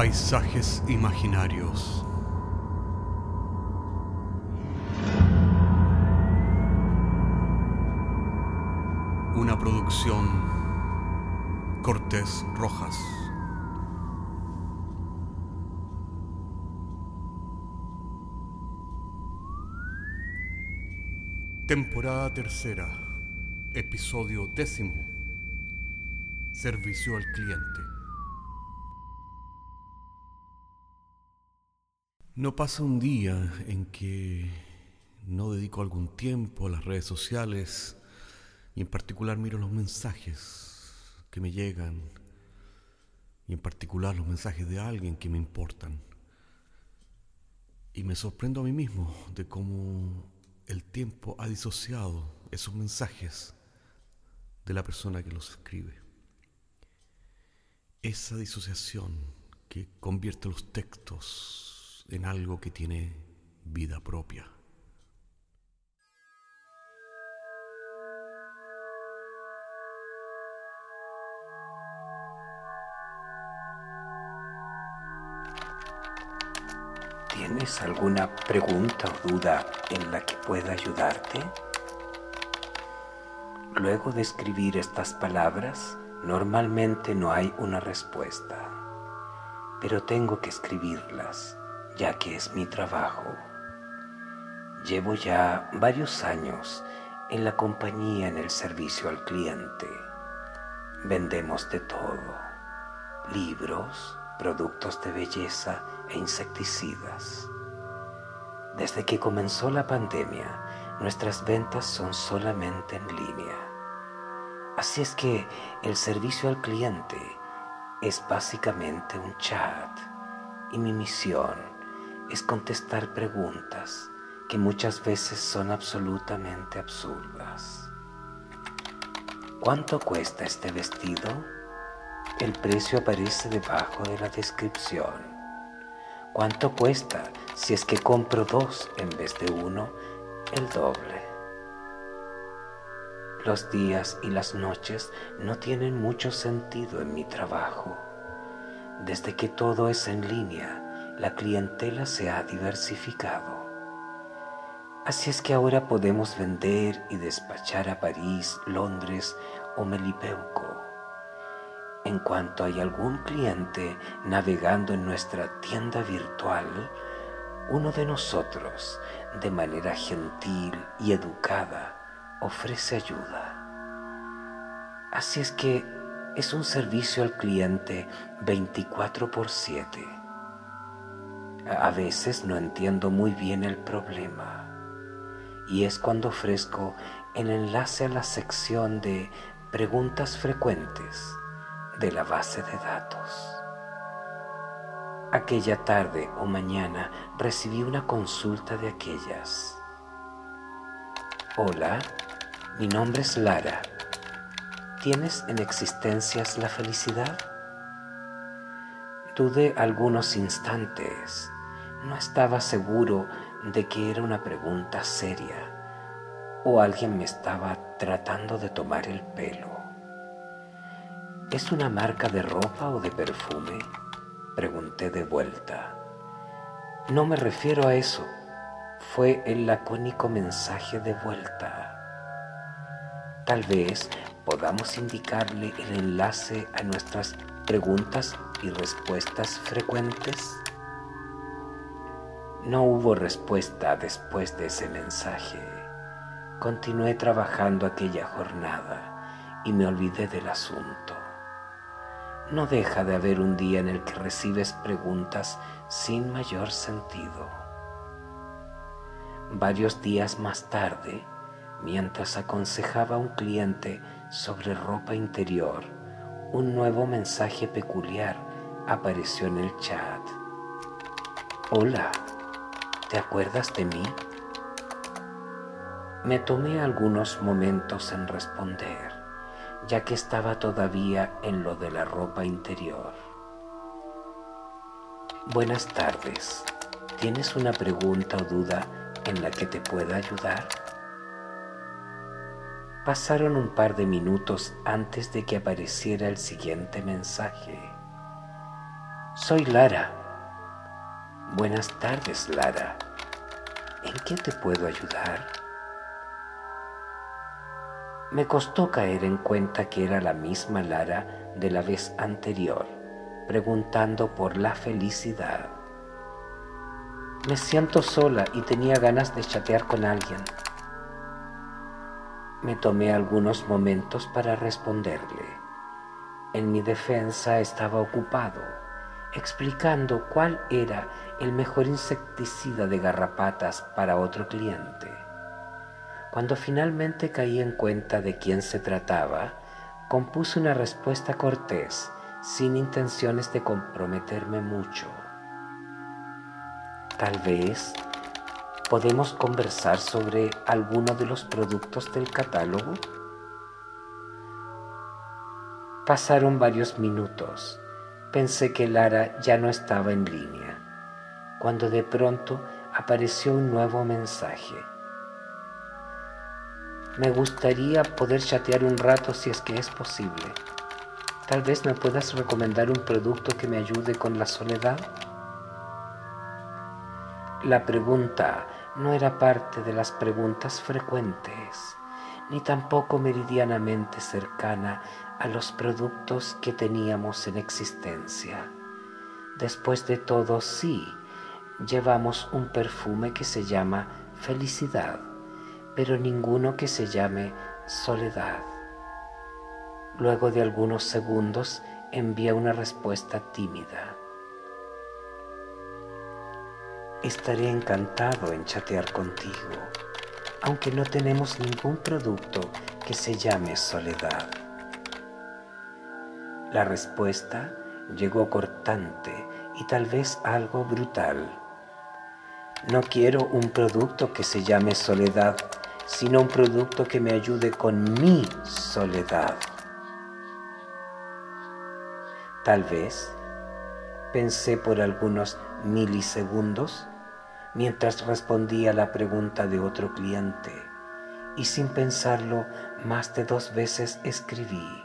Paisajes imaginarios. Una producción Cortés Rojas. Temporada tercera, episodio décimo. Servicio al cliente. No pasa un día en que no dedico algún tiempo a las redes sociales y en particular miro los mensajes que me llegan y en particular los mensajes de alguien que me importan. Y me sorprendo a mí mismo de cómo el tiempo ha disociado esos mensajes de la persona que los escribe. Esa disociación que convierte los textos en algo que tiene vida propia. ¿Tienes alguna pregunta o duda en la que pueda ayudarte? Luego de escribir estas palabras, normalmente no hay una respuesta, pero tengo que escribirlas, ya que es mi trabajo. Llevo ya varios años en la compañía en el servicio al cliente. Vendemos de todo, libros, productos de belleza e insecticidas. Desde que comenzó la pandemia, nuestras ventas son solamente en línea. Así es que el servicio al cliente es básicamente un chat y mi misión es contestar preguntas que muchas veces son absolutamente absurdas. ¿Cuánto cuesta este vestido? El precio aparece debajo de la descripción. ¿Cuánto cuesta si es que compro dos en vez de uno? El doble. Los días y las noches no tienen mucho sentido en mi trabajo. Desde que todo es en línea, la clientela se ha diversificado. Así es que ahora podemos vender y despachar a París, Londres o Melipeuco en cuanto hay algún cliente navegando en nuestra tienda virtual, uno de nosotros, de manera gentil y educada, ofrece ayuda. Así es que es un servicio al cliente 24 por 7. A veces no entiendo muy bien el problema y es cuando ofrezco el enlace a la sección de preguntas frecuentes de la base de datos. Aquella tarde o mañana recibí una consulta de aquellas. Hola, mi nombre es Lara. ¿Tienes en existencias la felicidad? Dudé algunos instantes. No estaba seguro de que era una pregunta seria o alguien me estaba tratando de tomar el pelo. ¿Es una marca de ropa o de perfume? Pregunté de vuelta. No me refiero a eso. Fue el lacónico mensaje de vuelta. Tal vez podamos indicarle el enlace a nuestras preguntas y respuestas frecuentes. No hubo respuesta después de ese mensaje. Continué trabajando aquella jornada y me olvidé del asunto no deja de haber un día en el que recibes preguntas sin mayor sentido. Varios días más tarde, mientras aconsejaba a un cliente sobre ropa interior, un nuevo mensaje peculiar apareció en el chat. Hola, ¿te acuerdas de mí? Me tomé algunos momentos en responder ya que estaba todavía en lo de la ropa interior. Buenas tardes. ¿Tienes una pregunta o duda en la que te pueda ayudar? Pasaron un par de minutos antes de que apareciera el siguiente mensaje. Soy Lara. Buenas tardes, Lara. ¿En qué te puedo ayudar? Me costó caer en cuenta que era la misma Lara de la vez anterior, preguntando por la felicidad. Me siento sola y tenía ganas de chatear con alguien. Me tomé algunos momentos para responderle. En mi defensa estaba ocupado, explicando cuál era el mejor insecticida de garrapatas para otro cliente. Cuando finalmente caí en cuenta de quién se trataba, compuse una respuesta cortés, sin intenciones de comprometerme mucho. Tal vez podemos conversar sobre alguno de los productos del catálogo. Pasaron varios minutos. Pensé que Lara ya no estaba en línea, cuando de pronto apareció un nuevo mensaje. Me gustaría poder chatear un rato si es que es posible. Tal vez me puedas recomendar un producto que me ayude con la soledad. La pregunta no era parte de las preguntas frecuentes, ni tampoco meridianamente cercana a los productos que teníamos en existencia. Después de todo, sí, llevamos un perfume que se llama felicidad, pero ninguno que se llame soledad. Luego de algunos segundos envía una respuesta tímida. Estaré encantado en chatear contigo, aunque no tenemos ningún producto que se llame soledad. La respuesta llegó cortante y tal vez algo brutal. No quiero un producto que se llame soledad, sino un producto que me ayude con mi soledad. Tal vez pensé por algunos milisegundos mientras respondía la pregunta de otro cliente y sin pensarlo más de dos veces escribí.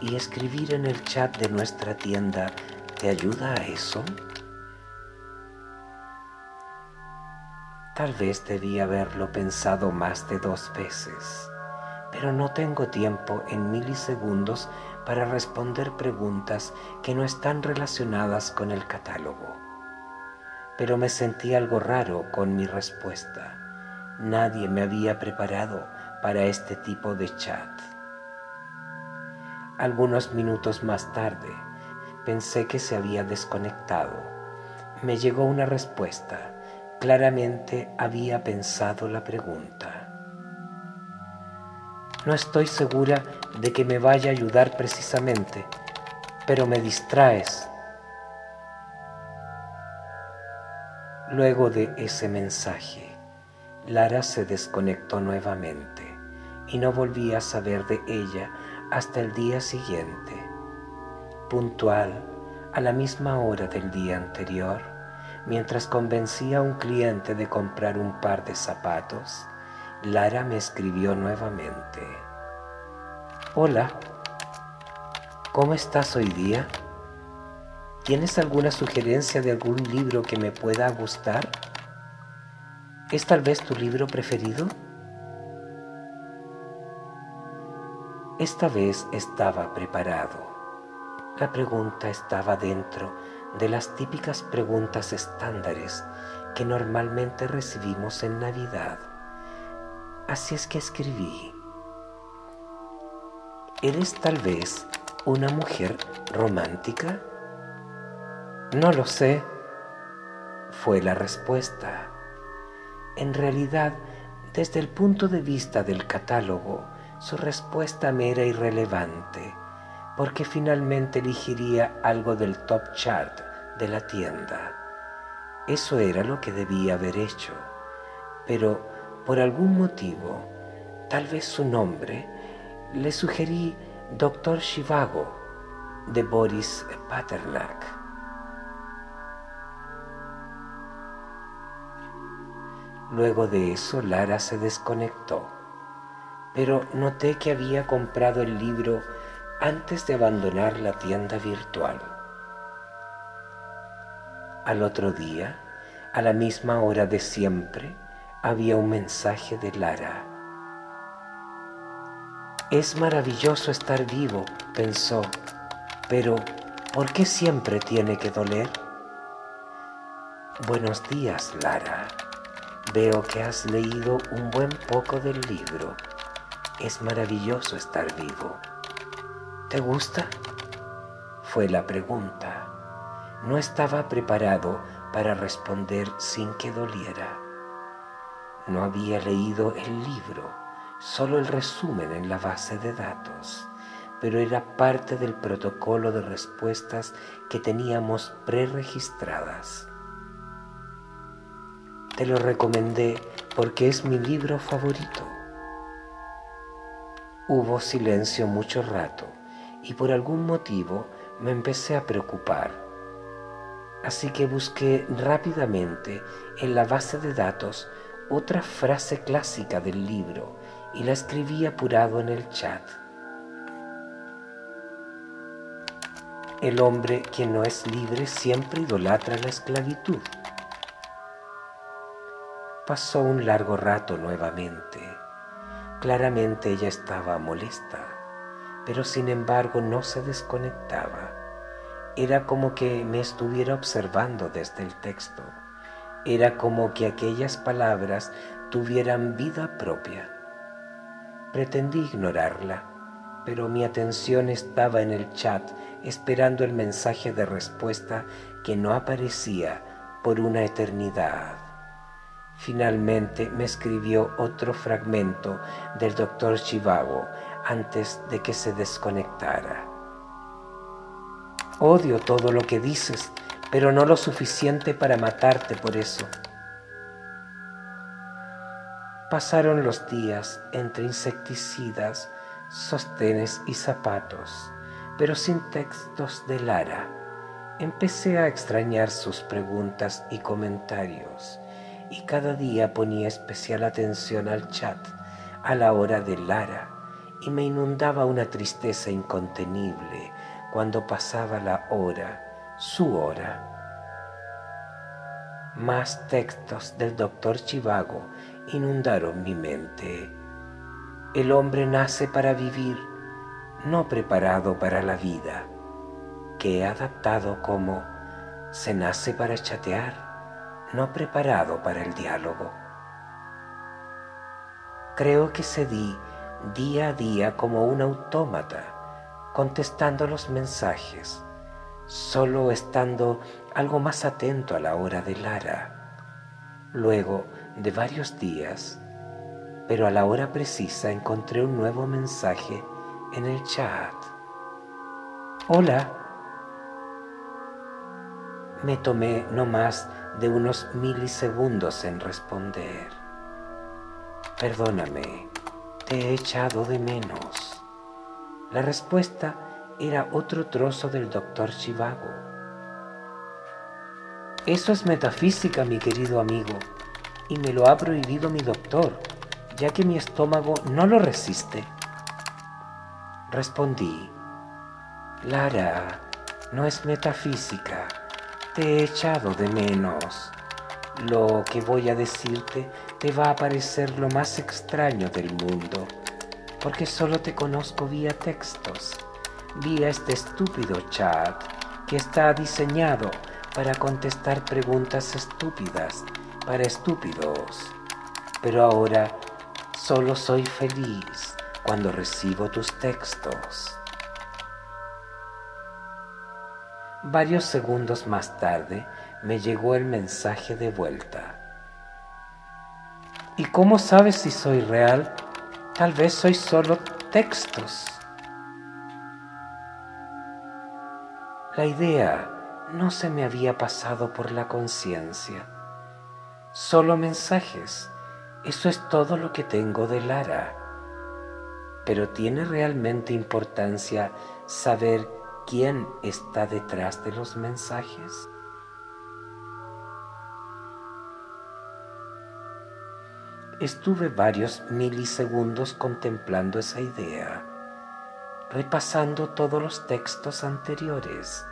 ¿Y escribir en el chat de nuestra tienda te ayuda a eso? Tal vez debía haberlo pensado más de dos veces, pero no tengo tiempo en milisegundos para responder preguntas que no están relacionadas con el catálogo pero me sentí algo raro con mi respuesta. Nadie me había preparado para este tipo de chat. Algunos minutos más tarde, pensé que se había desconectado. Me llegó una respuesta. Claramente había pensado la pregunta. No estoy segura de que me vaya a ayudar precisamente, pero me distraes Luego de ese mensaje, Lara se desconectó nuevamente y no volví a saber de ella hasta el día siguiente. Puntual, a la misma hora del día anterior, mientras convencía a un cliente de comprar un par de zapatos, Lara me escribió nuevamente. Hola, ¿cómo estás hoy día? ¿Tienes alguna sugerencia de algún libro que me pueda gustar? ¿Es tal vez tu libro preferido? Esta vez estaba preparado. La pregunta estaba dentro de las típicas preguntas estándares que normalmente recibimos en Navidad. Así es que escribí. ¿Eres tal vez una mujer romántica? No lo sé, fue la respuesta. En realidad, desde el punto de vista del catálogo, su respuesta me era irrelevante, porque finalmente elegiría algo del top chart de la tienda. Eso era lo que debía haber hecho, pero por algún motivo, tal vez su nombre, le sugerí Doctor Shivago de Boris Paternak. Luego de eso Lara se desconectó, pero noté que había comprado el libro antes de abandonar la tienda virtual. Al otro día, a la misma hora de siempre, había un mensaje de Lara. Es maravilloso estar vivo, pensó, pero ¿por qué siempre tiene que doler? Buenos días, Lara. Veo que has leído un buen poco del libro. Es maravilloso estar vivo. ¿Te gusta? Fue la pregunta. No estaba preparado para responder sin que doliera. No había leído el libro, solo el resumen en la base de datos, pero era parte del protocolo de respuestas que teníamos preregistradas. Te lo recomendé porque es mi libro favorito. Hubo silencio mucho rato y por algún motivo me empecé a preocupar. Así que busqué rápidamente en la base de datos otra frase clásica del libro y la escribí apurado en el chat. El hombre que no es libre siempre idolatra la esclavitud. Pasó un largo rato nuevamente. Claramente ella estaba molesta, pero sin embargo no se desconectaba. Era como que me estuviera observando desde el texto. Era como que aquellas palabras tuvieran vida propia. Pretendí ignorarla, pero mi atención estaba en el chat esperando el mensaje de respuesta que no aparecía por una eternidad. Finalmente me escribió otro fragmento del doctor Chivago antes de que se desconectara. Odio todo lo que dices, pero no lo suficiente para matarte por eso. Pasaron los días entre insecticidas, sostenes y zapatos, pero sin textos de Lara. Empecé a extrañar sus preguntas y comentarios y cada día ponía especial atención al chat a la hora de Lara y me inundaba una tristeza incontenible cuando pasaba la hora, su hora. Más textos del doctor Chivago inundaron mi mente. El hombre nace para vivir, no preparado para la vida, que he adaptado como se nace para chatear no preparado para el diálogo. Creo que cedí día a día como un autómata, contestando los mensajes, solo estando algo más atento a la hora de Lara. Luego de varios días, pero a la hora precisa encontré un nuevo mensaje en el chat. Hola. Me tomé no más de unos milisegundos en responder. Perdóname, te he echado de menos. La respuesta era otro trozo del doctor Chivago. Eso es metafísica, mi querido amigo, y me lo ha prohibido mi doctor, ya que mi estómago no lo resiste. Respondí, Lara, no es metafísica te he echado de menos. Lo que voy a decirte te va a parecer lo más extraño del mundo, porque solo te conozco vía textos, vía este estúpido chat que está diseñado para contestar preguntas estúpidas para estúpidos. Pero ahora solo soy feliz cuando recibo tus textos. Varios segundos más tarde me llegó el mensaje de vuelta. ¿Y cómo sabes si soy real? Tal vez soy solo textos. La idea no se me había pasado por la conciencia. Solo mensajes. Eso es todo lo que tengo de Lara. Pero ¿tiene realmente importancia saber quién está detrás de los mensajes? Estuve varios milisegundos contemplando esa idea, repasando todos los textos anteriores,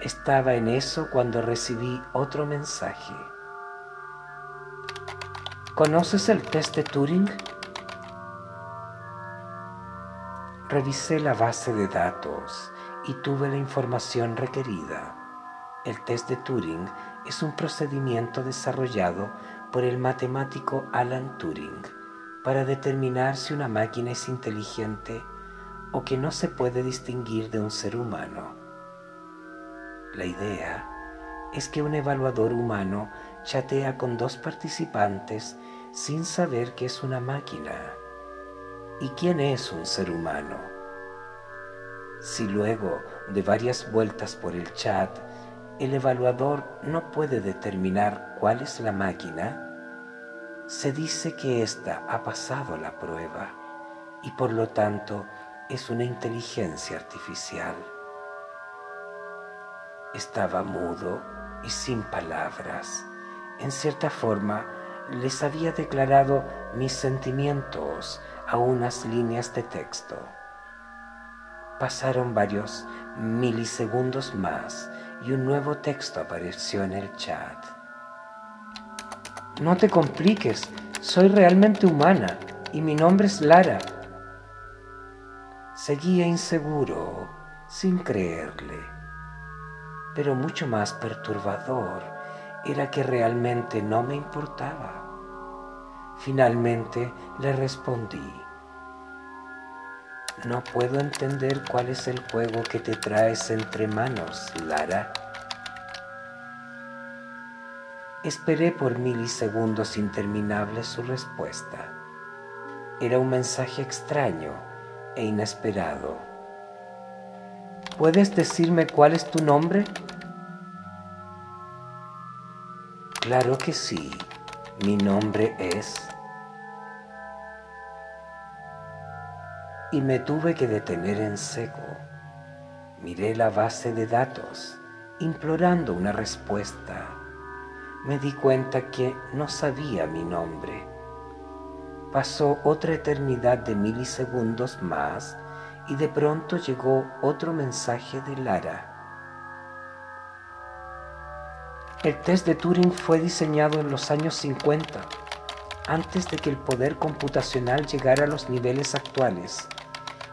Estaba en eso cuando recibí otro mensaje. ¿Conoces el test de Turing? Revisé la base de datos y tuve la información requerida. El test de Turing es un procedimiento desarrollado por el matemático Alan Turing para determinar si una máquina es inteligente o que no se puede distinguir de un ser humano. La idea es que un evaluador humano chatea con dos participantes sin saber que es una máquina ¿Y quién es un ser humano? Si luego de varias vueltas por el chat el evaluador no puede determinar cuál es la máquina, se dice que ésta ha pasado la prueba y por lo tanto es una inteligencia artificial. Estaba mudo y sin palabras. En cierta forma, les había declarado mis sentimientos a unas líneas de texto. Pasaron varios milisegundos más y un nuevo texto apareció en el chat. No te compliques, soy realmente humana y mi nombre es Lara. Seguía inseguro, sin creerle, pero mucho más perturbador era que realmente no me importaba. Finalmente le respondí, no puedo entender cuál es el juego que te traes entre manos, Lara. Esperé por milisegundos interminables su respuesta. Era un mensaje extraño e inesperado. ¿Puedes decirme cuál es tu nombre? Claro que sí. Mi nombre es y me tuve que detener en seco. Miré la base de datos, implorando una respuesta. Me di cuenta que no sabía mi nombre. Pasó otra eternidad de milisegundos más y de pronto llegó otro mensaje de Lara. El test de Turing fue diseñado en los años 50, antes de que el poder computacional llegara a los niveles actuales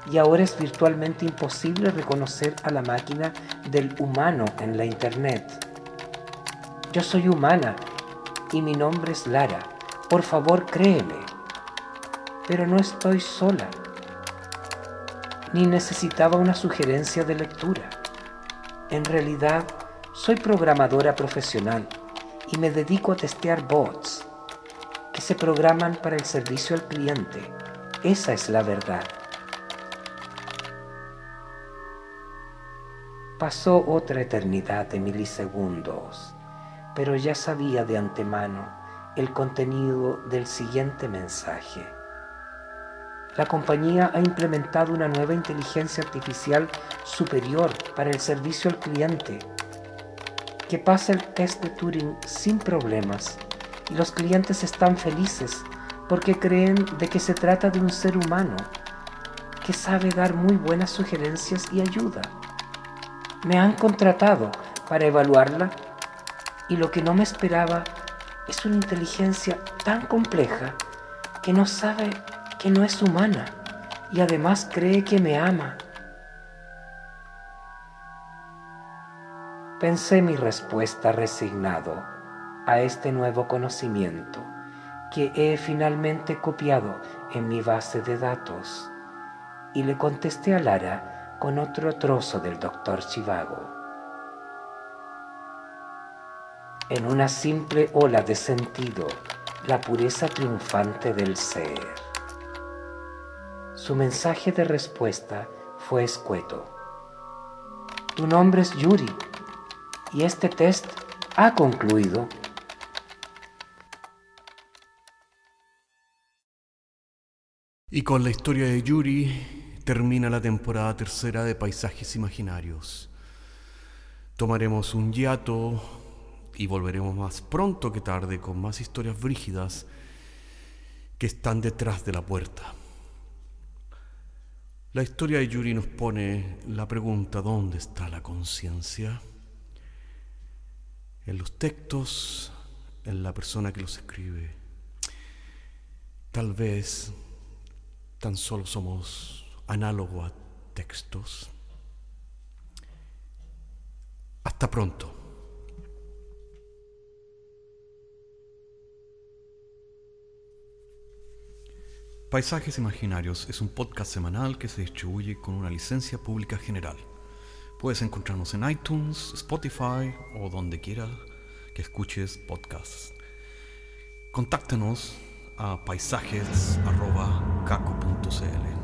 y ahora es virtualmente imposible reconocer a la máquina del humano en la Internet. Yo soy humana y mi nombre es Lara. Por favor, créeme. Pero no estoy sola. Ni necesitaba una sugerencia de lectura. En realidad, soy programadora profesional y me dedico a testear bots que se programan para el servicio al cliente. Esa es la verdad. Pasó otra eternidad de milisegundos, pero ya sabía de antemano el contenido del siguiente mensaje. La compañía ha implementado una nueva inteligencia artificial superior para el servicio al cliente, que pasa el test de Turing sin problemas y los clientes están felices porque creen de que se trata de un ser humano que sabe dar muy buenas sugerencias y ayuda me han contratado para evaluarla y lo que no me esperaba es una inteligencia tan compleja que no sabe que no es humana y además cree que me ama. Pensé mi respuesta resignado a este nuevo conocimiento que he finalmente copiado en mi base de datos y le contesté a Lara con otro trozo del doctor Chivago. En una simple ola de sentido, la pureza triunfante del ser. Su mensaje de respuesta fue escueto. Tu nombre es Yuri y este test ha concluido. Y con la historia de Yuri termina la temporada tercera de Paisajes Imaginarios. Tomaremos un hiato y volveremos más pronto que tarde con más historias brígidas que están detrás de la puerta. La historia de Yuri nos pone la pregunta ¿dónde está la conciencia? en los textos, en la persona que los escribe. Tal vez tan solo somos análogo a textos. Hasta pronto. Paisajes Imaginarios es un podcast semanal que se distribuye con una licencia pública general. Puedes encontrarnos en iTunes, Spotify o donde quiera que escuches podcasts. Contáctanos a paisajes.caco.cl.